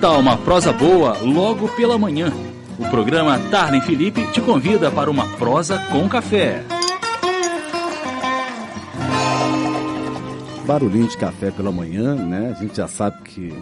tal uma prosa boa logo pela manhã? O programa Tarlen Felipe te convida para uma prosa com café. Barulhinho de café pela manhã, né? A gente já sabe que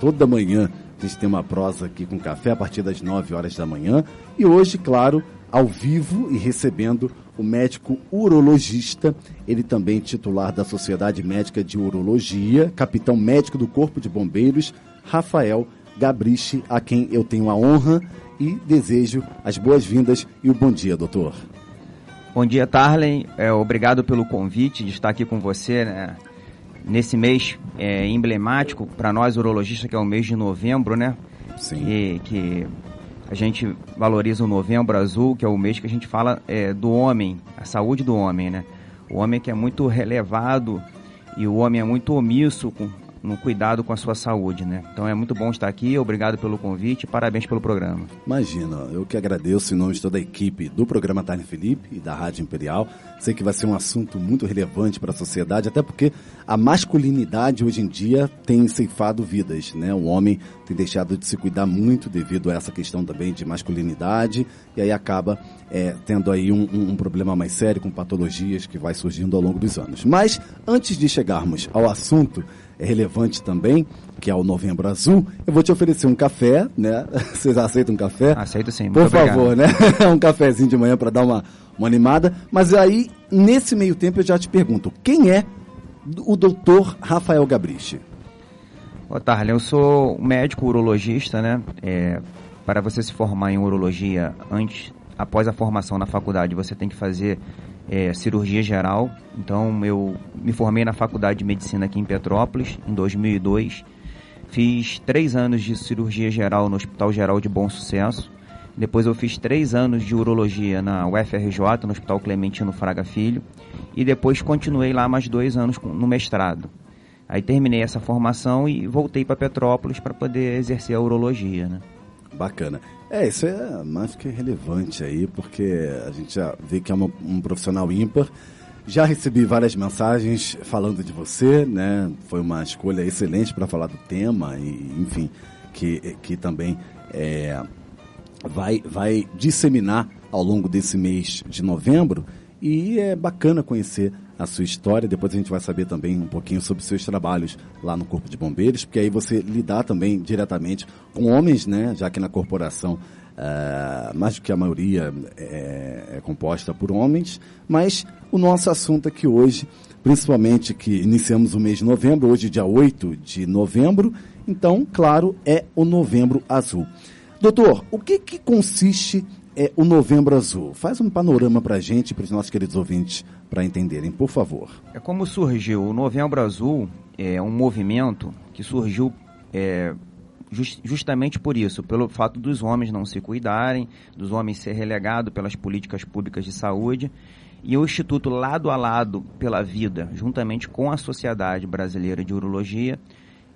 toda manhã a gente tem uma prosa aqui com café a partir das 9 horas da manhã. E hoje, claro, ao vivo e recebendo o médico urologista, ele também titular da Sociedade Médica de Urologia, capitão médico do Corpo de Bombeiros, Rafael Gabriche, a quem eu tenho a honra e desejo as boas-vindas e o bom dia, doutor. Bom dia, Tarlen. É, obrigado pelo convite de estar aqui com você né, nesse mês é, emblemático para nós urologistas, que é o mês de novembro, né? Sim. Que, que a gente valoriza o Novembro Azul, que é o mês que a gente fala é, do homem, a saúde do homem, né? O homem que é muito relevado e o homem é muito omisso com, no cuidado com a sua saúde, né? Então é muito bom estar aqui, obrigado pelo convite, parabéns pelo programa. Imagina, eu que agradeço em nome de toda a equipe do programa Tarne Felipe e da Rádio Imperial. Sei que vai ser um assunto muito relevante para a sociedade, até porque a masculinidade hoje em dia tem ceifado vidas, né? O homem tem deixado de se cuidar muito devido a essa questão também de masculinidade e aí acaba é, tendo aí um, um, um problema mais sério com patologias que vai surgindo ao longo dos anos. Mas antes de chegarmos ao assunto é relevante também, que é o Novembro Azul, eu vou te oferecer um café, né? Vocês aceitam um café? Aceito sim, Por obrigado. favor, né? um cafezinho de manhã para dar uma, uma animada. Mas aí, nesse meio tempo, eu já te pergunto, quem é o doutor Rafael Gabriche? Ô, Tarlen, eu sou médico urologista, né? É, para você se formar em urologia antes, após a formação na faculdade, você tem que fazer é, cirurgia geral. Então, eu me formei na faculdade de medicina aqui em Petrópolis em 2002. Fiz três anos de cirurgia geral no Hospital Geral de Bom Sucesso. Depois eu fiz três anos de urologia na UFRJ, no Hospital Clementino Fraga Filho. E depois continuei lá mais dois anos no mestrado. Aí terminei essa formação e voltei para Petrópolis para poder exercer a urologia, né? Bacana. É, isso é mais que relevante aí, porque a gente já vê que é uma- um profissional ímpar. Já recebi várias mensagens falando de você, né? Foi uma escolha excelente para falar do tema e, enfim, que, que também é, vai, vai disseminar ao longo desse mês de novembro. E é bacana conhecer a sua história. Depois a gente vai saber também um pouquinho sobre seus trabalhos lá no Corpo de Bombeiros, porque aí você lidar também diretamente com homens, né? Já que na corporação, ah, mais do que a maioria é, é composta por homens. Mas o nosso assunto aqui hoje, principalmente que iniciamos o mês de novembro, hoje dia 8 de novembro, então, claro, é o Novembro Azul. Doutor, o que, que consiste é, o Novembro Azul? Faz um panorama para a gente para os nossos queridos ouvintes para entenderem, por favor. É como surgiu o Novembro Azul, é um movimento que surgiu é, jus- justamente por isso, pelo fato dos homens não se cuidarem, dos homens ser relegados pelas políticas públicas de saúde, e o Instituto Lado a Lado pela Vida, juntamente com a Sociedade Brasileira de Urologia,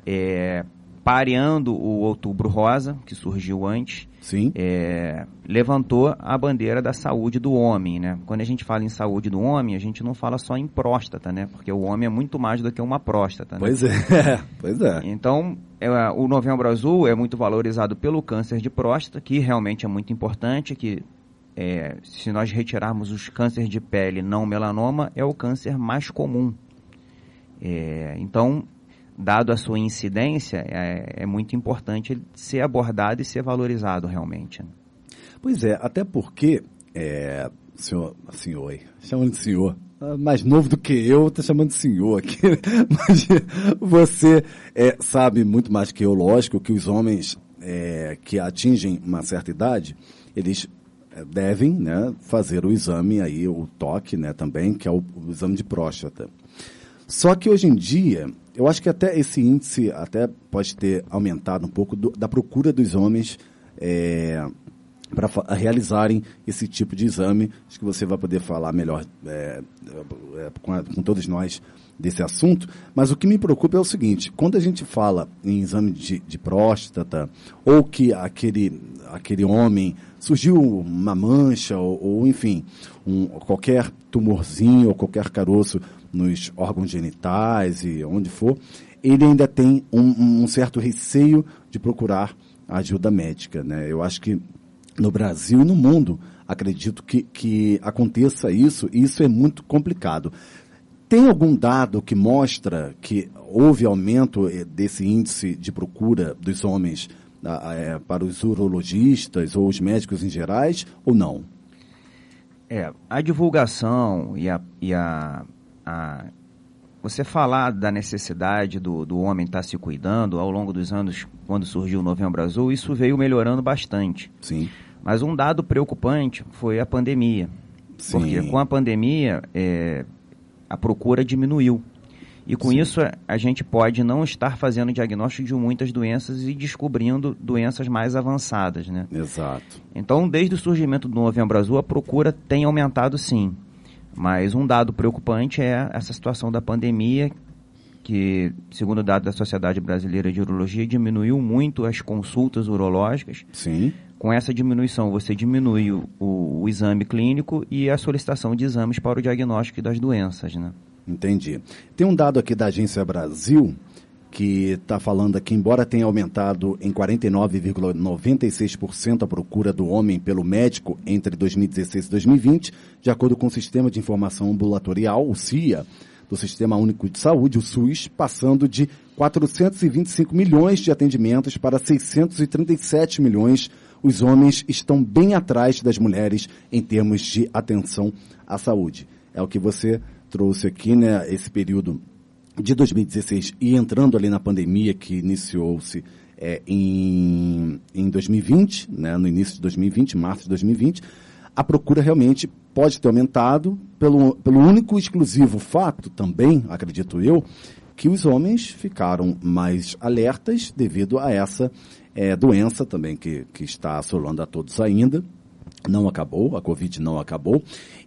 é, pareando o Outubro Rosa, que surgiu antes, Sim? é, levantou a bandeira da saúde do homem, né? Quando a gente fala em saúde do homem, a gente não fala só em próstata, né? Porque o homem é muito mais do que uma próstata, né? Pois é, pois é. Então, é, o Novembro Azul é muito valorizado pelo câncer de próstata, que realmente é muito importante, que é, se nós retirarmos os cânceres de pele não melanoma, é o câncer mais comum. É, então, dado a sua incidência, é, é muito importante ser abordado e ser valorizado realmente. né? Pois é, até porque, é, senhor, senhor, chamando de senhor, ah, mais novo do que eu, tô chamando de senhor aqui, né? mas você é, sabe muito mais que eu, lógico, que os homens é, que atingem uma certa idade, eles é, devem né, fazer o exame aí, o toque né, também, que é o, o exame de próstata. Só que hoje em dia, eu acho que até esse índice até pode ter aumentado um pouco do- da procura dos homens para realizarem esse tipo de exame. Acho que você vai poder falar melhor é, é, com, a- com todos nós desse assunto. Mas o que me preocupa é o seguinte: quando a gente fala em exame de, de próstata, ou que aquele, aquele homem surgiu uma mancha, ou, ou, enfim, um, qualquer tumorzinho ou qualquer caroço nos órgãos genitais e onde for, ele ainda tem um, um certo receio de procurar ajuda médica. Né? Eu acho que no Brasil e no mundo, acredito que, que aconteça isso, e isso é muito complicado. Tem algum dado que mostra que houve aumento eh, desse índice de procura dos homens é, para os urologistas ou os médicos em gerais, ou não? É, a divulgação e a, e a, a você falar da necessidade do, do homem estar se cuidando ao longo dos anos, quando surgiu o Novembro Azul, isso veio melhorando bastante. Sim. Mas um dado preocupante foi a pandemia. Sim. Porque com a pandemia, é, a procura diminuiu. E com Sim. isso, a gente pode não estar fazendo diagnóstico de muitas doenças e descobrindo doenças mais avançadas, né? Exato. Então, desde o surgimento do Novembro Azul, a procura tem aumentado sim. Mas um dado preocupante é essa situação da pandemia, que, segundo o dado da Sociedade Brasileira de Urologia, diminuiu muito as consultas urológicas. Sim. Com essa diminuição, você diminui o, o, o exame clínico e a solicitação de exames para o diagnóstico das doenças, né? Entendi. Tem um dado aqui da Agência Brasil que está falando aqui, embora tenha aumentado em 49,96% a procura do homem pelo médico entre 2016 e 2020, de acordo com o Sistema de Informação Ambulatorial, o CIA, do Sistema Único de Saúde, o SUS, passando de 425 milhões de atendimentos para 637 milhões, os homens estão bem atrás das mulheres em termos de atenção à saúde. É o que você trouxe aqui, né, esse período de 2016 e entrando ali na pandemia que iniciou-se é, em, em 2020, né, no início de 2020, março de 2020, a procura realmente pode ter aumentado pelo, pelo único exclusivo fato também, acredito eu, que os homens ficaram mais alertas devido a essa é, doença também que, que está assolando a todos ainda, não acabou, a Covid não acabou.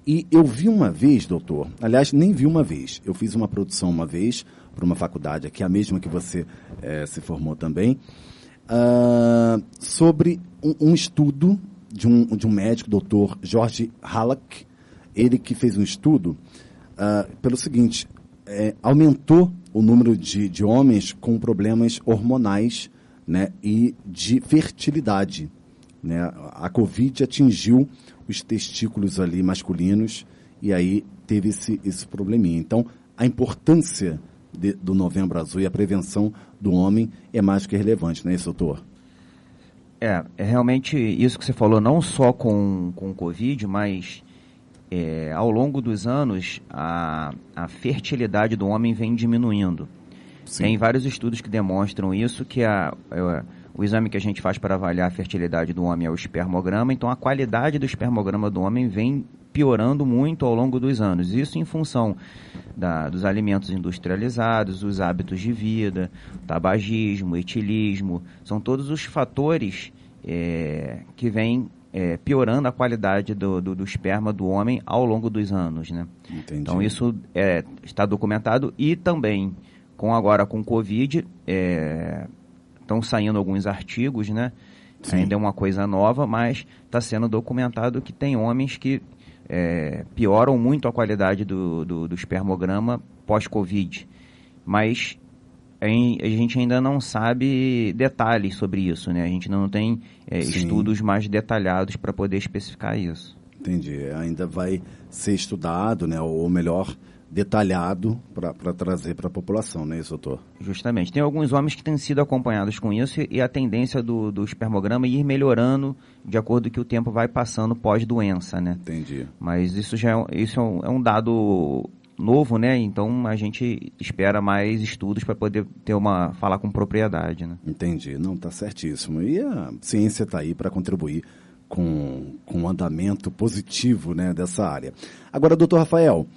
E eu vi uma vez, doutor, aliás, nem vi uma vez, eu fiz uma produção uma vez para uma faculdade aqui, a mesma que você é, se formou também, uh, sobre um, um, estudo de um, de um médico, doutor Jorge Halleck, ele que fez um estudo uh, pelo seguinte, é, aumentou o número de, de homens com problemas hormonais né, e de fertilidade. Né? A Covid atingiu os testículos ali masculinos e aí teve esse, esse probleminha. Então, a importância de, do Novembro Azul e a prevenção do homem é mais que relevante, não é isso, doutor? É, é realmente isso que você falou, não só com, com o Covid, mas é, ao longo dos anos a, a fertilidade do homem vem diminuindo. Sim. Tem vários estudos que demonstram isso, que a, a o exame que a gente faz para avaliar a fertilidade do homem é o espermograma, então a qualidade do espermograma do homem vem piorando muito ao longo dos anos. Isso em função da, dos alimentos industrializados, os hábitos de vida, tabagismo, etilismo, são todos os fatores é, que vêm é, piorando a qualidade do, do, do, esperma do homem ao longo dos anos, né? Entendi. Então isso é, está documentado e também com agora com Covid, é, estão saindo alguns artigos, né? Sim. Ainda é uma coisa nova, mas está sendo documentado que tem homens que é, pioram muito a qualidade do, do, do espermograma pós-Covid. Mas a gente ainda não sabe detalhes sobre isso, né? A gente não tem é, estudos mais detalhados para poder especificar isso. Entendi. Ainda vai ser estudado, né? Ou melhor, detalhado para trazer para a população, não é isso, doutor? Justamente. Tem alguns homens que têm sido acompanhados com isso e a tendência do, do espermograma é ir melhorando de acordo com que o tempo vai passando pós-doença, né? Entendi. Mas isso já é, isso é, um, é um dado novo, né? Então a gente espera mais estudos para poder ter uma falar com propriedade, né? Entendi. Não, tá certíssimo. E a ciência está aí para contribuir com, com um andamento positivo né, dessa área. Agora, doutor Rafael,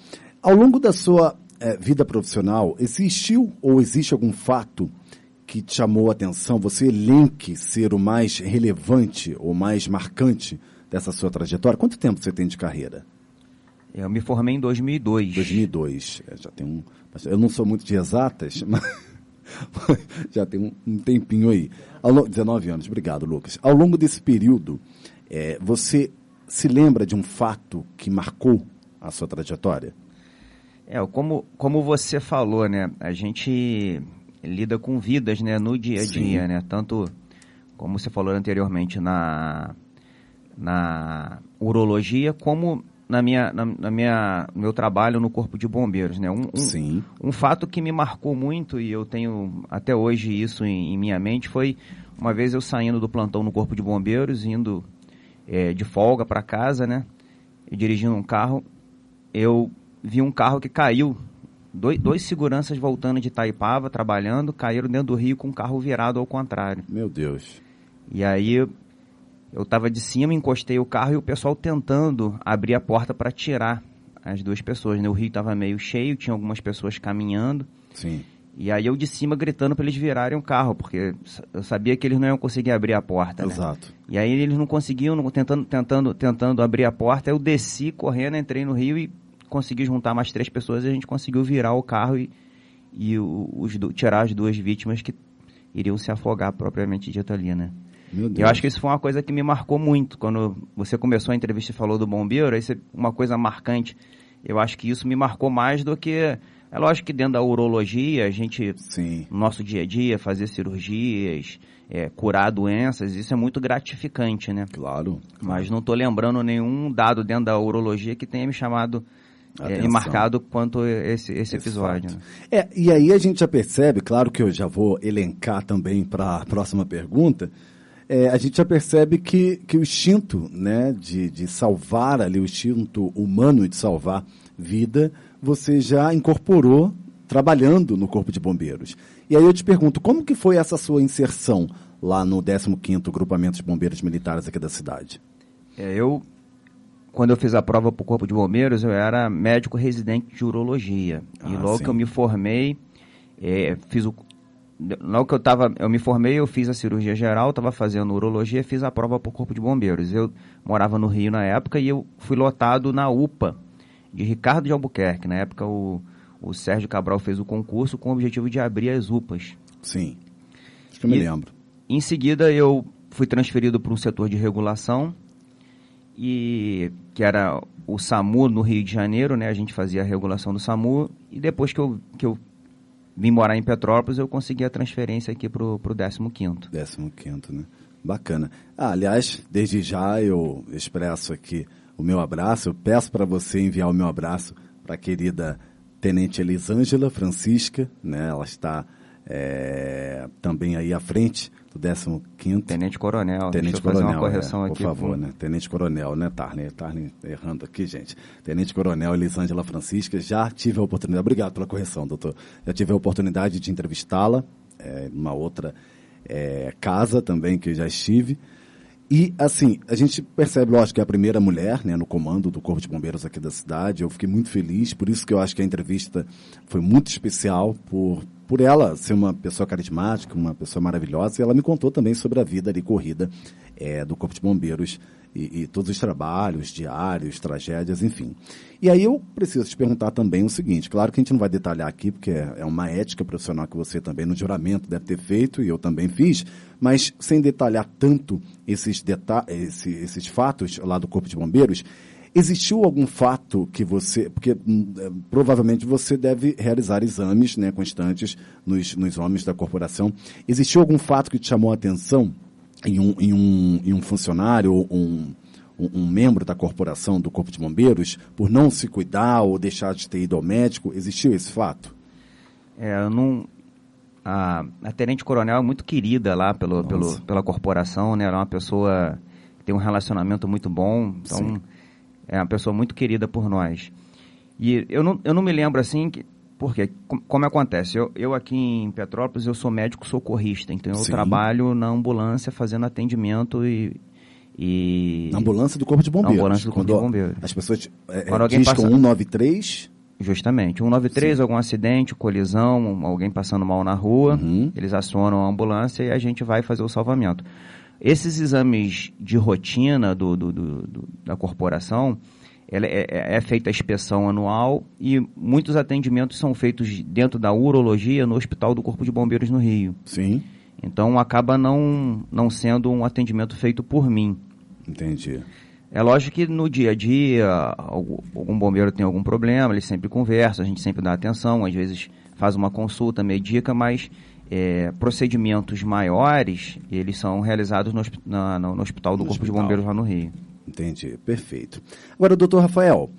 ao longo da sua é, vida profissional, existiu ou existe algum fato que te chamou a atenção, você elenque ser o mais relevante ou mais marcante dessa sua trajetória? Quanto tempo você tem de carreira? Eu me formei em 2002. 2002. É, já tem um, eu não sou muito de exatas, mas já tem um, um tempinho aí. Ao, 19 anos, obrigado, Lucas. Ao longo desse período, é, você se lembra de um fato que marcou a sua trajetória? É, como, como você falou, né? A gente lida com vidas, né? No dia a dia, Sim. né? Tanto, como você falou anteriormente, na, na urologia, como na minha, na, na minha, no meu trabalho no Corpo de Bombeiros, né? Um, um, Sim. um fato que me marcou muito e eu tenho até hoje isso em, em minha mente foi uma vez eu saindo do plantão no Corpo de Bombeiros, indo é, de folga para casa, né? E dirigindo um carro, eu vi um carro que caiu. Dois, dois seguranças voltando de Taipava, trabalhando, caíram dentro do rio com o carro virado ao contrário. Meu Deus. E aí eu estava de cima, encostei o carro e o pessoal tentando abrir a porta para tirar as duas pessoas. Né? O rio estava meio cheio, tinha algumas pessoas caminhando. Sim. E aí eu de cima gritando para eles virarem o carro, porque eu sabia que eles não iam conseguir abrir a porta. Né? Exato. E aí eles não conseguiam, tentando, tentando, tentando abrir a porta. Eu desci correndo, entrei no rio e consegui juntar mais três pessoas. E a gente conseguiu virar o carro e, e os, tirar as duas vítimas que iriam se afogar propriamente dito ali, né? Eu acho que isso foi uma coisa que me marcou muito. Quando você começou a entrevista e falou do bombeiro, isso é uma coisa marcante. Eu acho que isso me marcou mais do que é lógico que dentro da urologia, a gente, Sim. no nosso dia a dia, fazer cirurgias, é, curar doenças, isso é muito gratificante, né? Claro. Mas não estou lembrando nenhum dado dentro da urologia que tenha me chamado é, e marcado quanto esse, esse episódio. Né? É, e aí a gente já percebe, claro que eu já vou elencar também para a próxima pergunta, é, a gente já percebe que, que o instinto né, de, de salvar ali, o instinto humano de salvar vida, você já incorporou trabalhando no Corpo de Bombeiros. E aí eu te pergunto, como que foi essa sua inserção lá no 15º Grupamento de Bombeiros Militares aqui da cidade? É, eu, quando eu fiz a prova para o Corpo de Bombeiros, eu era médico residente de urologia. Ah, e logo sim. que eu me formei, é, fiz o... Logo que eu tava, eu me formei, eu fiz a cirurgia geral, estava fazendo urologia, fiz a prova para o Corpo de Bombeiros. Eu morava no Rio na época e eu fui lotado na UPA, de Ricardo de Albuquerque. Na época, o, o Sérgio Cabral fez o concurso com o objetivo de abrir as UPAs. Sim, acho que eu me lembro. Em seguida, eu fui transferido para um setor de regulação, e que era o SAMU no Rio de Janeiro, né? A gente fazia a regulação do SAMU, e depois que eu, que eu vim morar em Petrópolis, eu consegui a transferência aqui para o 15º. 15º, né? Bacana. Ah, aliás, desde já eu expresso aqui o meu abraço. Eu peço para você enviar o meu abraço para a querida Tenente Elisângela Francisca, né? Ela está é, também aí à frente do 15 Tenente Coronel. Tenente Coronel, fazer uma correção é, aqui. Por favor, né? Tenente Coronel, né, Tarney? Tarney errando aqui, gente. Tenente Coronel Elisângela Francisca, já tive a oportunidade, obrigado pela correção, doutor. Já tive a oportunidade de entrevistá-la, é, numa outra é, casa também que eu já estive. E, assim, a gente percebe, lógico, que é a primeira mulher né, no comando do Corpo de Bombeiros aqui da cidade. Eu fiquei muito feliz, por isso que eu acho que a entrevista foi muito especial, por, por ela ser uma pessoa carismática, uma pessoa maravilhosa. E ela me contou também sobre a vida ali corrida é, do Corpo de Bombeiros e, e, todos os trabalhos diários, tragédias, enfim. E aí eu preciso te perguntar também o seguinte: claro que a gente não vai detalhar aqui, porque é, é uma ética profissional que você também no juramento deve ter feito, e eu também fiz, mas sem detalhar tanto esses, deta esse, esses fatos lá do Corpo de Bombeiros. Existiu algum fato que você, porque hum, é, provavelmente você deve realizar exames né, constantes nos, nos homens da corporação. Existiu algum fato que te chamou a atenção em um, em um, em um funcionário ou um, um, um, membro da corporação do Corpo de Bombeiros por não se cuidar ou deixar de ter ido ao médico? Existiu esse fato? É, eu não. A, a Tenente Coronel é muito querida lá pelo, pelo, pela corporação, né? Ela é uma pessoa que tem um relacionamento muito bom, então Sim. É uma pessoa muito querida por nós. E eu não, eu não me lembro assim que porque, como acontece, eu, eu aqui em Petrópolis, eu sou médico socorrista, então eu Sim. trabalho na ambulância fazendo atendimento e, e... Na ambulância do Corpo de Bombeiros. Na ambulância do Corpo de Bombeiros. As pessoas é, Quando alguém discam passa... 193... Justamente. 193, Sim. algum acidente, colisão, alguém passando mal na rua, uhum. eles acionam a ambulância e a gente vai fazer o salvamento. Esses exames de rotina do, do, do, da corporação, ela é, é, é, feita a inspeção anual e muitos atendimentos são feitos dentro da urologia no Hospital do Corpo de Bombeiros no Rio. Sim. Então acaba não, não sendo um atendimento feito por mim. Entendi. É lógico que no dia a dia, algum bombeiro tem algum problema, ele sempre conversa, a gente sempre dá atenção, às vezes faz uma consulta, medica, mas é, procedimentos maiores, eles são realizados no, na, no, no Hospital do no Corpo hospital. de Bombeiros lá no Rio. Entendi, perfeito. Agora, doutor Rafael,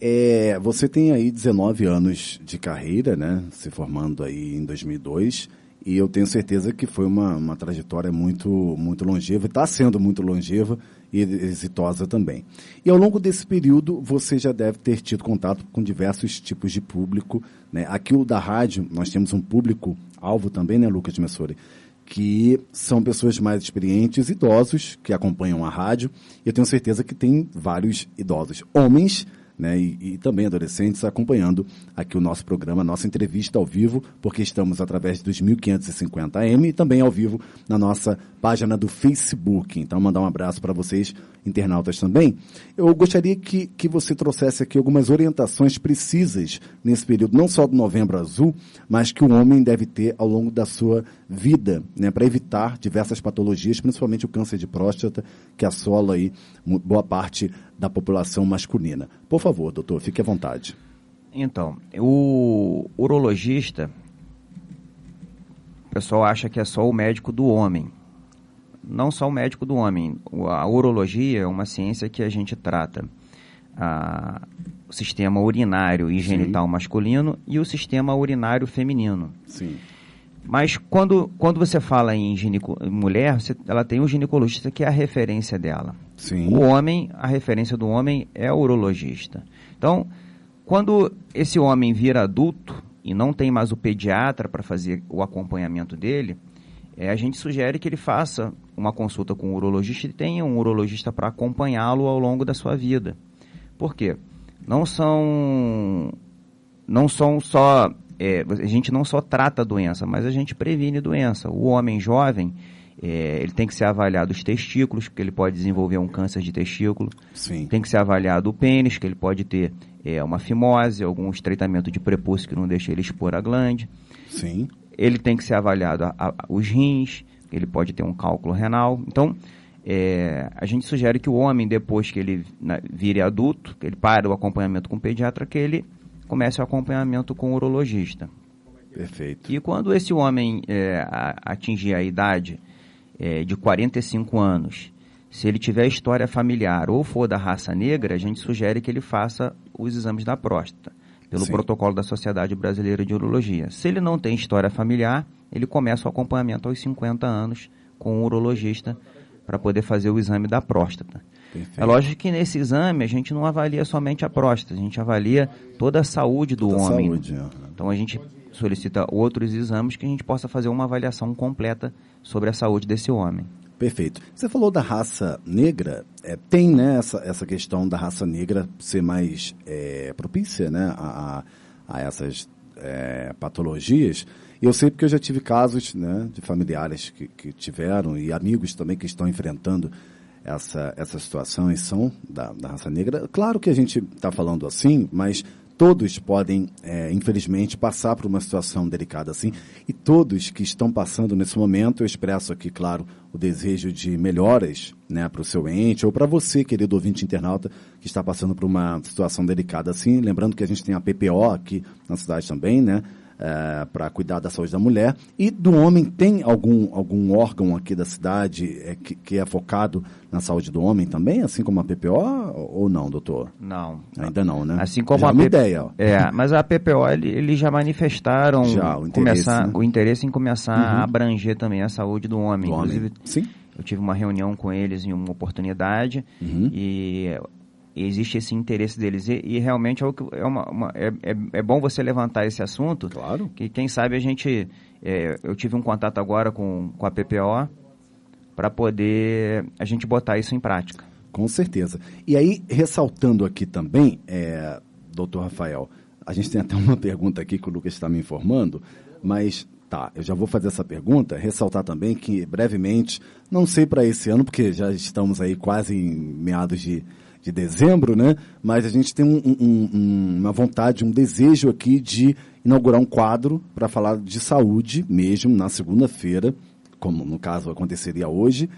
é, você tem aí 19 anos de carreira, né? Se formando aí em 2002 e eu tenho certeza que foi uma, uma trajetória muito, muito longeva, está sendo muito longeva e exitosa também. E ao longo desse período, você já deve ter tido contato com diversos tipos de público. Né? Aqui o da rádio, nós temos um público-alvo também, né, Lucas Messori? Que são pessoas mais experientes, idosos, que acompanham a rádio. E eu tenho certeza que tem vários idosos, homens, né, e, e, também adolescentes acompanhando aqui o nosso programa, nossa entrevista ao vivo, porque estamos através dos 1550 AM e também ao vivo na nossa página do Facebook. Então, mandar um abraço para vocês, internautas também. Eu gostaria que, que você trouxesse aqui algumas orientações precisas nesse período, não só do Novembro Azul, mas que o homem deve ter ao longo da sua vida, né, para evitar diversas patologias, principalmente o câncer de próstata, que assola aí boa parte da população masculina. Por favor, doutor, fique à vontade. Então, o urologista, o pessoal acha que é só o médico do homem. Não só o médico do homem. A urologia é uma ciência que a gente trata a, o sistema urinário e genital Sim. masculino e o sistema urinário feminino. Sim. Mas quando, quando você fala em gineco, mulher, você, ela tem um ginecologista que é a referência dela. Sim. O homem, a referência do homem é o urologista. Então, quando esse homem vira adulto e não tem mais o pediatra para fazer o acompanhamento dele, é, a gente sugere que ele faça uma consulta com o urologista e tenha um urologista para acompanhá-lo ao longo da sua vida. Por quê? Não são, não são só é, a gente não só trata a doença, mas a gente previne doença. O homem jovem, é, ele tem que ser avaliado os testículos, que ele pode desenvolver um câncer de testículo. Sim. Tem que ser avaliado o pênis, que ele pode ter é, uma fimose, algum estreitamento de prepúcio que não deixa ele expor a glande. Sim. Ele tem que ser avaliado a, a, os rins, ele pode ter um cálculo renal. Então, é, a gente sugere que o homem, depois que ele na, vire adulto, que ele pare o acompanhamento com o pediatra, que ele comece o acompanhamento com o urologista. Perfeito. E quando esse homem é, atingir a idade é, de 45 anos, se ele tiver história familiar ou for da raça negra, a gente sugere que ele faça os exames da próstata, pelo Sim. protocolo da Sociedade Brasileira de Urologia. Se ele não tem história familiar, ele começa o acompanhamento aos 50 anos com o urologista para poder fazer o exame da próstata. Perfeito. É lógico que nesse exame a gente não avalia somente a próstata, a gente avalia toda a saúde do toda homem. Saúde, é. Então a gente solicita outros exames que a gente possa fazer uma avaliação completa sobre a saúde desse homem. Perfeito. Você falou da raça negra, é, tem né, essa, essa questão da raça negra ser mais é, propícia né, a, a essas é, patologias. Eu sei porque eu já tive casos né, de familiares que, que tiveram e amigos também que estão enfrentando essa, essa situação e são da, da raça negra. Claro que a gente está falando assim, mas todos podem, é, infelizmente, passar por uma situação delicada assim. E todos que estão passando nesse momento, eu expresso aqui, claro, o desejo de melhoras né, para o seu ente ou para você, querido ouvinte internauta, que está passando por uma situação delicada assim. Lembrando que a gente tem a PPO aqui na cidade também, né? É, para cuidar da saúde da mulher. E do homem, tem algum, algum órgão aqui da cidade é, que, que, é focado na saúde do homem também, assim como a PPO, ou não, doutor? Não. Ainda não, né? Assim como já é a uma ideia. Ó. É, mas a PPO, eles já manifestaram já, o, interesse, começar, né? o interesse em começar uhum. a abranger também a saúde do homem. Do Inclusive, homem. Sim. Eu tive uma reunião com eles em uma oportunidade uhum. e existe esse interesse deles. E, e realmente é, é, uma, uma, é, é, é, bom você levantar esse assunto. Claro. Que quem sabe a gente. É, eu tive um contato agora com, com a PPO para poder a gente botar isso em prática. Com certeza. E aí, ressaltando aqui também, é, doutor Rafael, a gente tem até uma pergunta aqui que o Lucas está me informando, mas tá, eu já vou fazer essa pergunta, ressaltar também que brevemente, não sei para esse ano, porque já estamos aí quase em meados de, de dezembro, né? Mas a gente tem um, um, um, uma vontade, um desejo aqui de inaugurar um quadro para falar de saúde mesmo na segunda-feira, como no caso aconteceria hoje,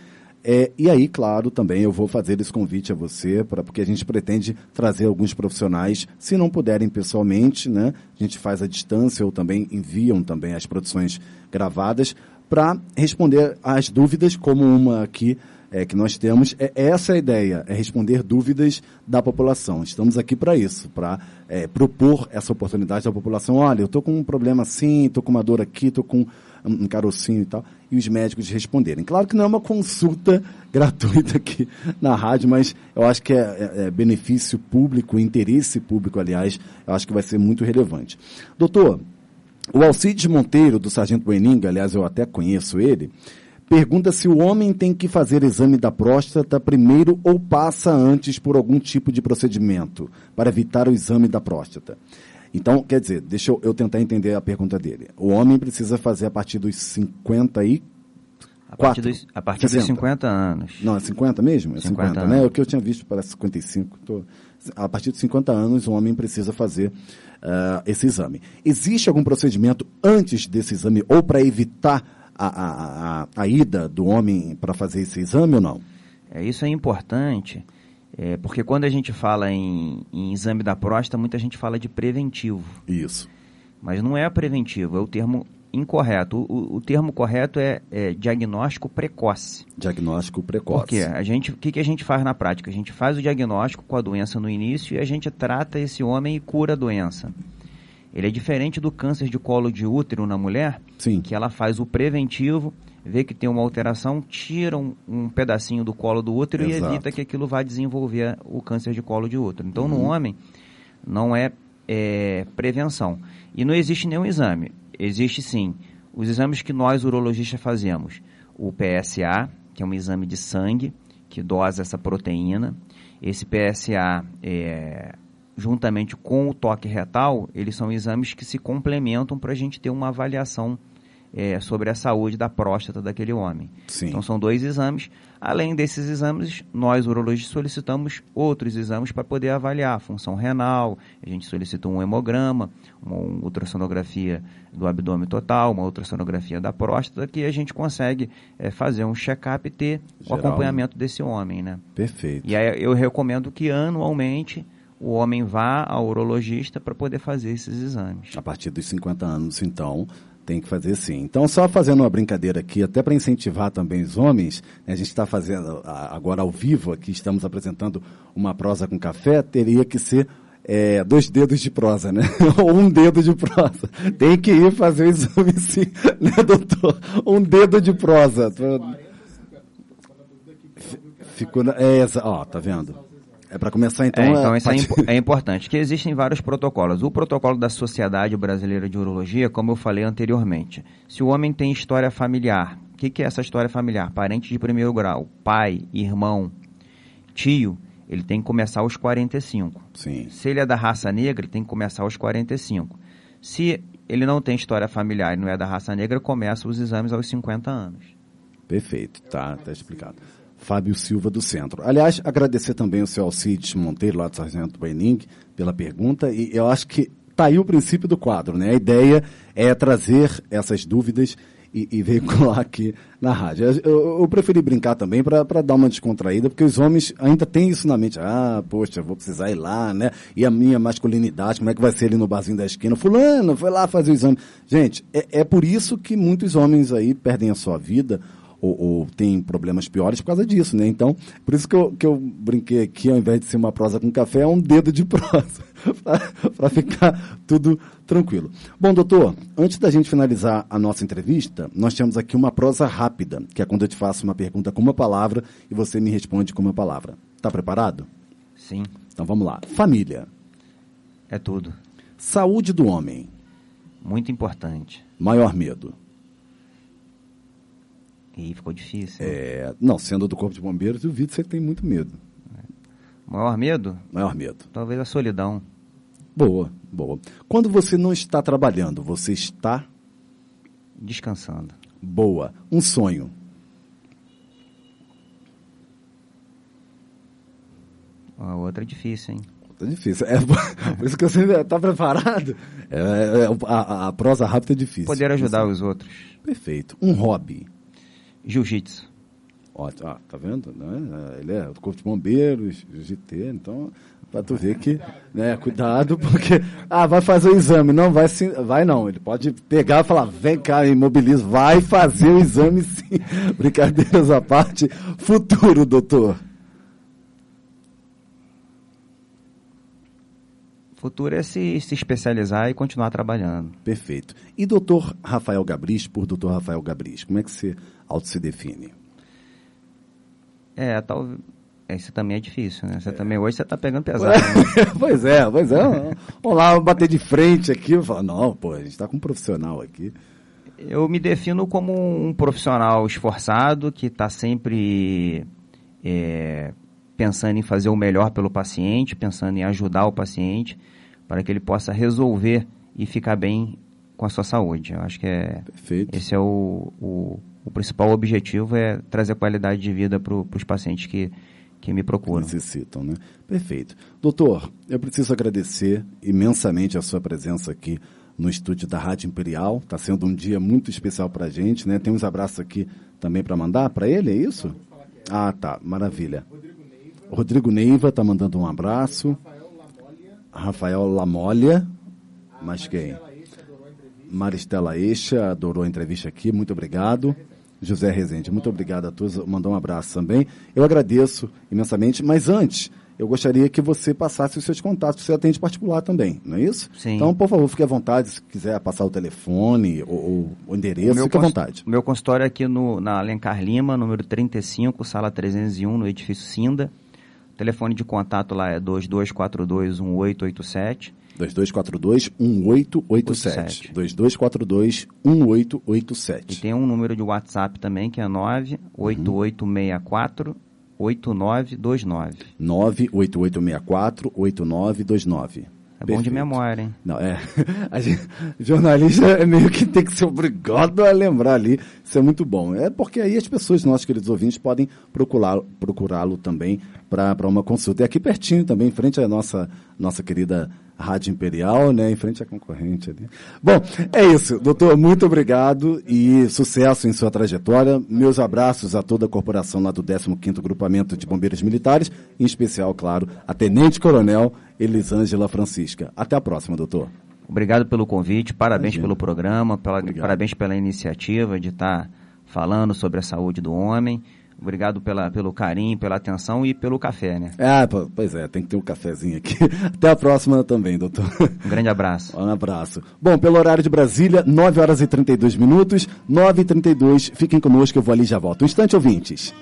É, e aí, claro, também eu vou fazer esse convite a você, pra, porque a gente pretende trazer alguns profissionais, se não puderem pessoalmente, né? A gente faz à distância ou também enviam também as produções gravadas para responder às dúvidas, como uma aqui é, que nós temos. É essa a ideia, é responder dúvidas da população. Estamos aqui para isso, para é, propor essa oportunidade à população. Olha, eu estou com um problema assim, estou com uma dor aqui, estou com um carocinho e tal, e os médicos responderem. Claro que não é uma consulta gratuita aqui na rádio, mas eu acho que é, é, é benefício público, interesse público, aliás, eu acho que vai ser muito relevante. Doutor, o Alcides Monteiro, do Sargento Bueninga, aliás, eu até conheço ele, pergunta se o homem tem que fazer exame da próstata primeiro ou passa antes por algum tipo de procedimento para evitar o exame da próstata. Então, quer dizer, deixa eu, eu tentar entender a pergunta dele. O homem precisa fazer a partir dos 50 e a partir, dos, a partir dos 50 anos. Não, é 50 mesmo? É 50, 50 né? O que eu tinha visto para 55. Tô... A partir dos 50 anos, o homem precisa fazer uh, esse exame. Existe algum procedimento antes desse exame ou para evitar a, a, a, ida do homem para fazer esse exame ou não? É, isso é importante, é, porque quando a gente fala em, em exame da próstata, muita gente fala de preventivo. Isso. Mas não é preventivo, é o termo incorreto. O, o termo correto é, é, diagnóstico precoce. Diagnóstico precoce. Porque a gente, o que, que a gente faz na prática? A gente faz o diagnóstico com a doença no início e a gente trata esse homem e cura a doença. Ele é diferente do câncer de colo de útero na mulher, Sim. que ela faz o preventivo, vê que tem uma alteração, tira um, um pedacinho do colo do útero Exato. e evita que aquilo vá desenvolver o câncer de colo de útero. Então, uhum. no homem, não é, é prevenção. E não existe nenhum exame. Existe sim os exames que nós urologistas fazemos. O PSA, que é um exame de sangue, que dosa essa proteína. Esse PSA é, juntamente com o toque retal, eles são exames que se complementam para a gente ter uma avaliação é, sobre a saúde da próstata daquele homem. Sim. Então são dois exames. Além desses exames, nós urologistas solicitamos outros exames para poder avaliar a função renal. A gente solicita um hemograma, uma ultrassonografia do abdômen total, uma ultrassonografia da próstata, que a gente consegue é, fazer um check-up e ter Geral, o acompanhamento desse homem, né? Perfeito. E aí eu recomendo que anualmente o homem vá ao urologista para poder fazer esses exames. A partir dos 50 anos, então, tem que fazer sim. Então, só fazendo uma brincadeira aqui, até para incentivar também os homens, né, a gente está fazendo agora ao vivo, aqui estamos apresentando uma prosa com café, teria que ser é, dois dedos de prosa, né? Ou um dedo de prosa. Tem que ir fazer o exame sim, né, doutor? Um dedo de prosa. Ficou na... É, ó, tá vendo? É para começar então. É, então é, isso é, imp é, importante. Que existem vários protocolos. O protocolo da Sociedade Brasileira de Urologia, como eu falei anteriormente, se o homem tem história familiar, o que, que é essa história familiar? Parente de primeiro grau, pai, irmão, tio, ele tem que começar aos 45. Sim. Se ele é da raça negra, ele tem que começar aos 45. Se ele não tem história familiar e não é da raça negra, começa os exames aos 50 anos. Perfeito, tá, tá explicado. Fábio Silva do Centro. Aliás, agradecer também o seu Alcides Monteiro, lá do Sargento Bening, pela pergunta, e eu acho que está aí o princípio do quadro, né? A ideia é trazer essas dúvidas e, e veicular aqui na rádio. Eu, eu preferi brincar também para dar uma descontraída, porque os homens ainda têm isso na mente. Ah, poxa, vou precisar ir lá, né? E a minha masculinidade, como é que vai ser ali no barzinho da esquina? Fulano, foi lá fazer o exame. Gente, é, é por isso que muitos homens aí perdem a sua vida ou, ou, tem problemas piores por causa disso, né? Então, por isso que eu, que eu brinquei aqui, ao invés de ser uma prosa com café, é um dedo de prosa, para ficar tudo tranquilo. Bom, doutor, antes da gente finalizar a nossa entrevista, nós temos aqui uma prosa rápida, que é quando eu te faço uma pergunta com uma palavra e você me responde com uma palavra. Está preparado? Sim. Então vamos lá. Família. É tudo. Saúde do homem. Muito importante. Maior medo. E ficou difícil. É, não, sendo do Corpo de Bombeiros, eu vi que você tem muito medo. Maior medo? Maior medo. Talvez a solidão. Boa, boa. Quando você não está trabalhando, você está descansando. Boa. Um sonho. A outra é difícil, hein? Outra é difícil. É, por isso que você está preparado. É, é, a, a, prosa rápida é difícil. Poder ajudar os outros. Perfeito. Um hobby. Jiu-jitsu. Ótimo. Ah, tá vendo? Né? Ele é do Corpo de Bombeiros, GT, então, para tu ver que, né, cuidado, porque, ah, vai fazer o exame. Não, vai sim, vai não. Ele pode pegar e falar, vem cá, imobiliza, vai fazer o exame sim. Brincadeiras à parte. Futuro, doutor. futuro é se, se especializar e continuar trabalhando. Perfeito. E doutor Rafael Gabris, por doutor Rafael Gabris, como é que você auto se define? É, tal, isso também é difícil, né? Você é. também hoje você está pegando pesado. Né? pois é, pois é. Vamos lá, bater de frente aqui. Falar, não, pô, a gente está com um profissional aqui. Eu me defino como um profissional esforçado que está sempre é, pensando em fazer o melhor pelo paciente, pensando em ajudar o paciente para que ele possa resolver e ficar bem com a sua saúde. Eu acho que é Perfeito. esse é o, o o principal objetivo é trazer qualidade de vida para os pacientes que, que me procuram. Necessitam, né? Perfeito. Doutor, eu preciso agradecer imensamente a sua presença aqui no estúdio da Rádio Imperial. Está sendo um dia muito especial para a gente, né? Tem uns abraços aqui também para mandar para ele, é isso? Ah, tá. Maravilha. Rodrigo Neiva está mandando um abraço. Rafael Lamolha. Mas quem? Maristela Eixa adorou a entrevista aqui. Muito obrigado. José Rezende. Muito obrigado a todos. Mandou um abraço também. Eu agradeço imensamente, mas antes, eu gostaria que você passasse os seus contatos. Você atende particular também, não é isso? Sim. Então, por favor, fique à vontade. Se quiser passar o telefone ou, o endereço, o fique à vontade. O meu consultório é aqui no, na Alencar Lima, número 35, sala 301, no edifício Cinda. O telefone de contato lá é 2242-1887. 2242-1887. 2242-1887. E tem um número de WhatsApp também, que é 98864 8929. 98864 8929. É Perfeito. bom de memória, hein? Não, é. A gente, jornalista é meio que tem que ser obrigado a lembrar ali. Isso é muito bom. É porque aí as pessoas, nossos queridos ouvintes, podem procurá-lo procurá também para uma consulta. E aqui pertinho também, em frente à nossa, nossa querida Rádio Imperial, né, em frente à concorrente ali. Bom, é isso. Doutor, muito obrigado e sucesso em sua trajetória. Meus abraços a toda a corporação lá do 15º Grupamento de Bombeiros Militares, em especial, claro, a Tenente Coronel Elisângela Francisca. Até a próxima, doutor. Obrigado pelo convite, parabéns Imagina. pelo programa, pela, parabéns pela iniciativa de estar falando sobre a saúde do homem. Obrigado pela, pelo carinho, pela atenção e pelo café, né? Ah, pois é, tem que ter um cafezinho aqui. Até a próxima também, doutor. Um grande abraço. Um abraço. Bom, pelo horário de Brasília, 9 horas e 32 minutos, 9 e 32. Fiquem conosco, eu vou ali e já volto. Um instante, ouvintes.